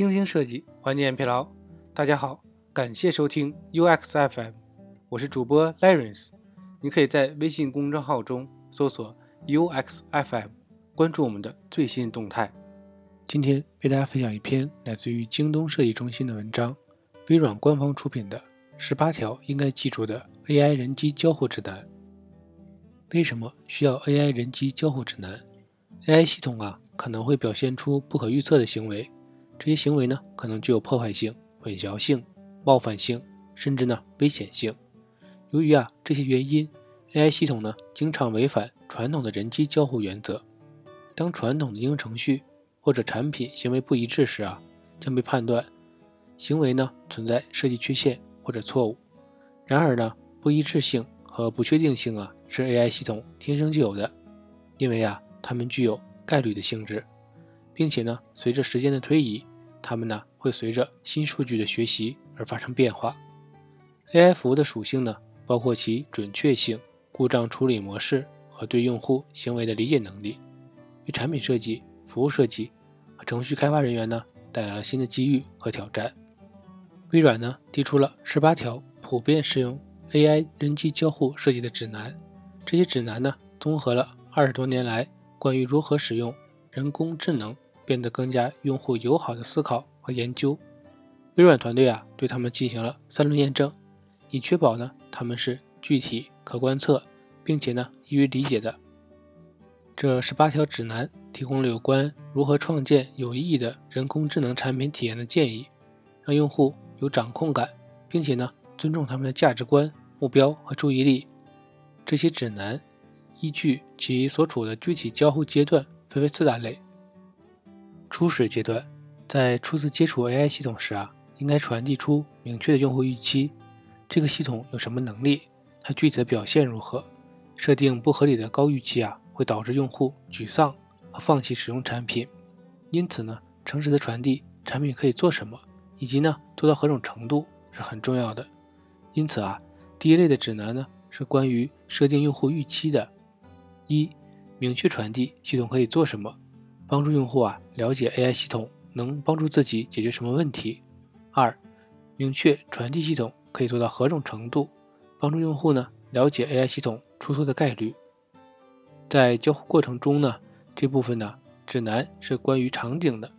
精心设计，缓解疲劳。大家好，感谢收听 UX FM，我是主播 Lawrence。你可以在微信公众号中搜索 UX FM，关注我们的最新动态。今天为大家分享一篇来自于京东设计中心的文章，微软官方出品的《十八条应该记住的 AI 人机交互指南》。为什么需要 AI 人机交互指南？AI 系统啊可能会表现出不可预测的行为，这些行为呢可能具有破坏性、混淆性、冒犯性，甚至呢危险性。由于啊这些原因，AI 系统呢经常违反传统的人机交互原则。当传统的应用程序或者产品行为不一致时啊，将被判断行为呢存在设计缺陷或者错误。然而呢，不一致性和不确定性啊是 AI 系统天生就有的，因为啊它们具有概率的性质，并且呢随着时间的推移，它们呢会随着新数据的学习而发生变化。AI 服务的属性呢包括其准确性、故障处理模式和对用户行为的理解能力，为产品设计。服务设计和程序开发人员呢带来了新的机遇和挑战。微软呢提出了十八条普遍适用 AI 人机交互设计的指南。这些指南呢综合了二十多年来关于如何使用人工智能变得更加用户友好的思考和研究。微软团队啊对他们进行了三轮验证，以确保呢他们是具体可观测，并且呢易于理解的。这十八条指南提供了有关如何创建有意义的人工智能产品体验的建议，让用户有掌控感，并且呢尊重他们的价值观、目标和注意力。这些指南依据其所处的具体交互阶段分为四大类。初始阶段，在初次接触 AI 系统时啊，应该传递出明确的用户预期：这个系统有什么能力，它具体的表现如何。设定不合理的高预期啊。会导致用户沮丧和放弃使用产品，因此呢，诚实的传递产品可以做什么，以及呢做到何种程度是很重要的。因此啊，第一类的指南呢是关于设定用户预期的：一、明确传递系统可以做什么，帮助用户啊了解 AI 系统能帮助自己解决什么问题；二、明确传递系统可以做到何种程度，帮助用户呢了解 AI 系统出错的概率。在交互过程中呢，这部分呢指南是关于场景的，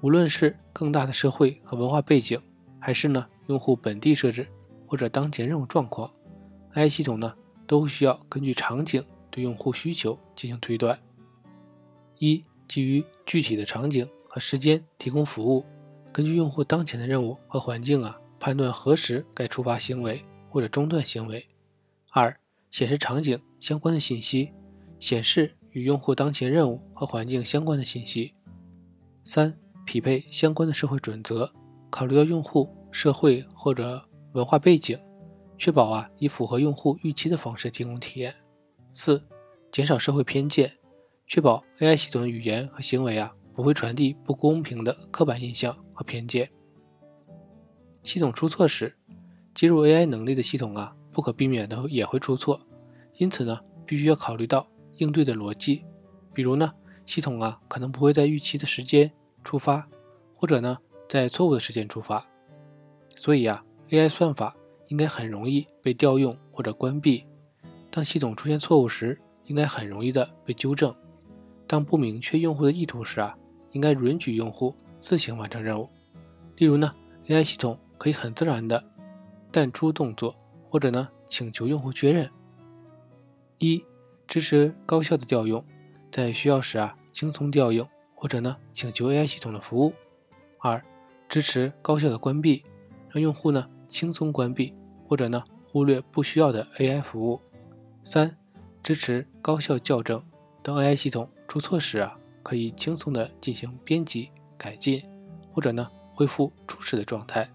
无论是更大的社会和文化背景，还是呢用户本地设置或者当前任务状况，AI 系统呢都需要根据场景对用户需求进行推断。一、基于具体的场景和时间提供服务，根据用户当前的任务和环境啊，判断何时该触发行为或者中断行为。二、显示场景相关的信息。显示与用户当前任务和环境相关的信息。三、匹配相关的社会准则，考虑到用户、社会或者文化背景，确保啊以符合用户预期的方式提供体验。四、减少社会偏见，确保 AI 系统的语言和行为啊不会传递不公平的刻板印象和偏见。系统出错时，接入 AI 能力的系统啊不可避免的也会出错，因此呢必须要考虑到。应对的逻辑，比如呢，系统啊可能不会在预期的时间出发，或者呢在错误的时间出发，所以啊，AI 算法应该很容易被调用或者关闭。当系统出现错误时，应该很容易的被纠正。当不明确用户的意图时啊，应该允许用户自行完成任务。例如呢，AI 系统可以很自然的淡出动作，或者呢请求用户确认。一。支持高效的调用，在需要时啊轻松调用，或者呢请求 AI 系统的服务。二、支持高效的关闭，让用户呢轻松关闭，或者呢忽略不需要的 AI 服务。三、支持高效校正，当 AI 系统出错时啊可以轻松的进行编辑改进，或者呢恢复初始的状态。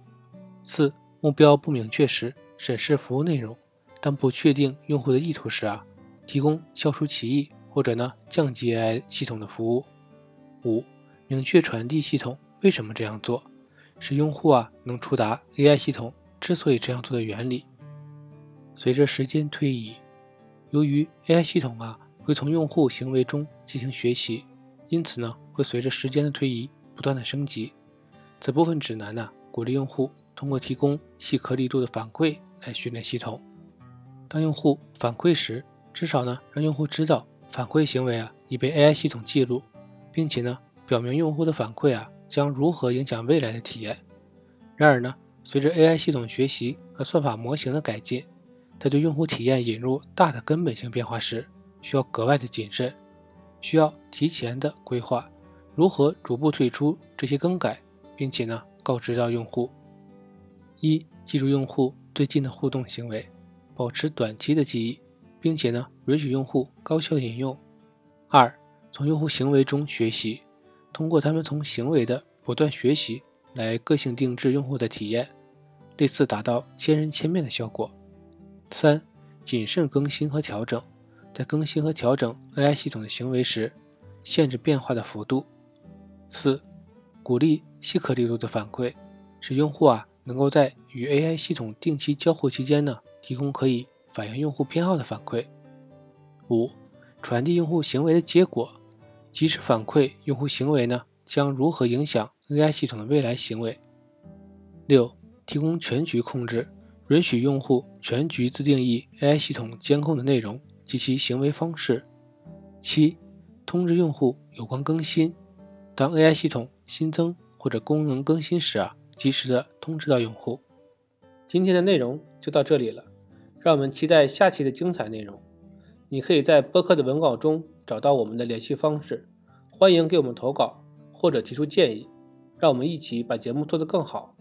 四、目标不明确时，审视服务内容，当不确定用户的意图时啊。提供消除歧义或者呢降级 AI 系统的服务。五、明确传递系统为什么这样做，使用户啊能触达 AI 系统之所以这样做的原理。随着时间推移，由于 AI 系统啊会从用户行为中进行学习，因此呢会随着时间的推移不断的升级。此部分指南呢，鼓励用户通过提供细颗粒度的反馈来训练系统。当用户反馈时，至少呢让用户知道反馈行为啊已被 AI 系统记录，并且呢表明用户的反馈啊将如何影响未来的体验。然而呢，随着 AI 系统学习和算法模型的改进，在对用户体验引入大的根本性变化时，需要格外的谨慎，需要提前的规划如何逐步退出这些更改。并且呢，告知到用户：一、记住用户最近的互动行为，保持短期的记忆，并且呢，允许用户高效引用；二、从用户行为中学习，通过他们从行为的不断学习来个性定制用户的体验，类似达到千人千面的效果；三、谨慎更新和调整，在更新和调整 AI 系统的行为时，限制变化的幅度；四。鼓励细颗粒度的反馈，使用户啊能够在与 AI 系统定期交互期间呢，提供可以反映用户偏好的反馈。五、传递用户行为的结果，及时反馈用户行为呢将如何影响 AI 系统的未来行为。六、提供全局控制，允许用户全局自定义 AI 系统监控的内容及其行为方式。七、通知用户有关更新，当 AI 系统。新增或者功能更新时啊，及时的通知到用户。今天的内容就到这里了，让我们期待下期的精彩内容。你可以在播客的文稿中找到我们的联系方式，欢迎给我们投稿或者提出建议，让我们一起把节目做得更好。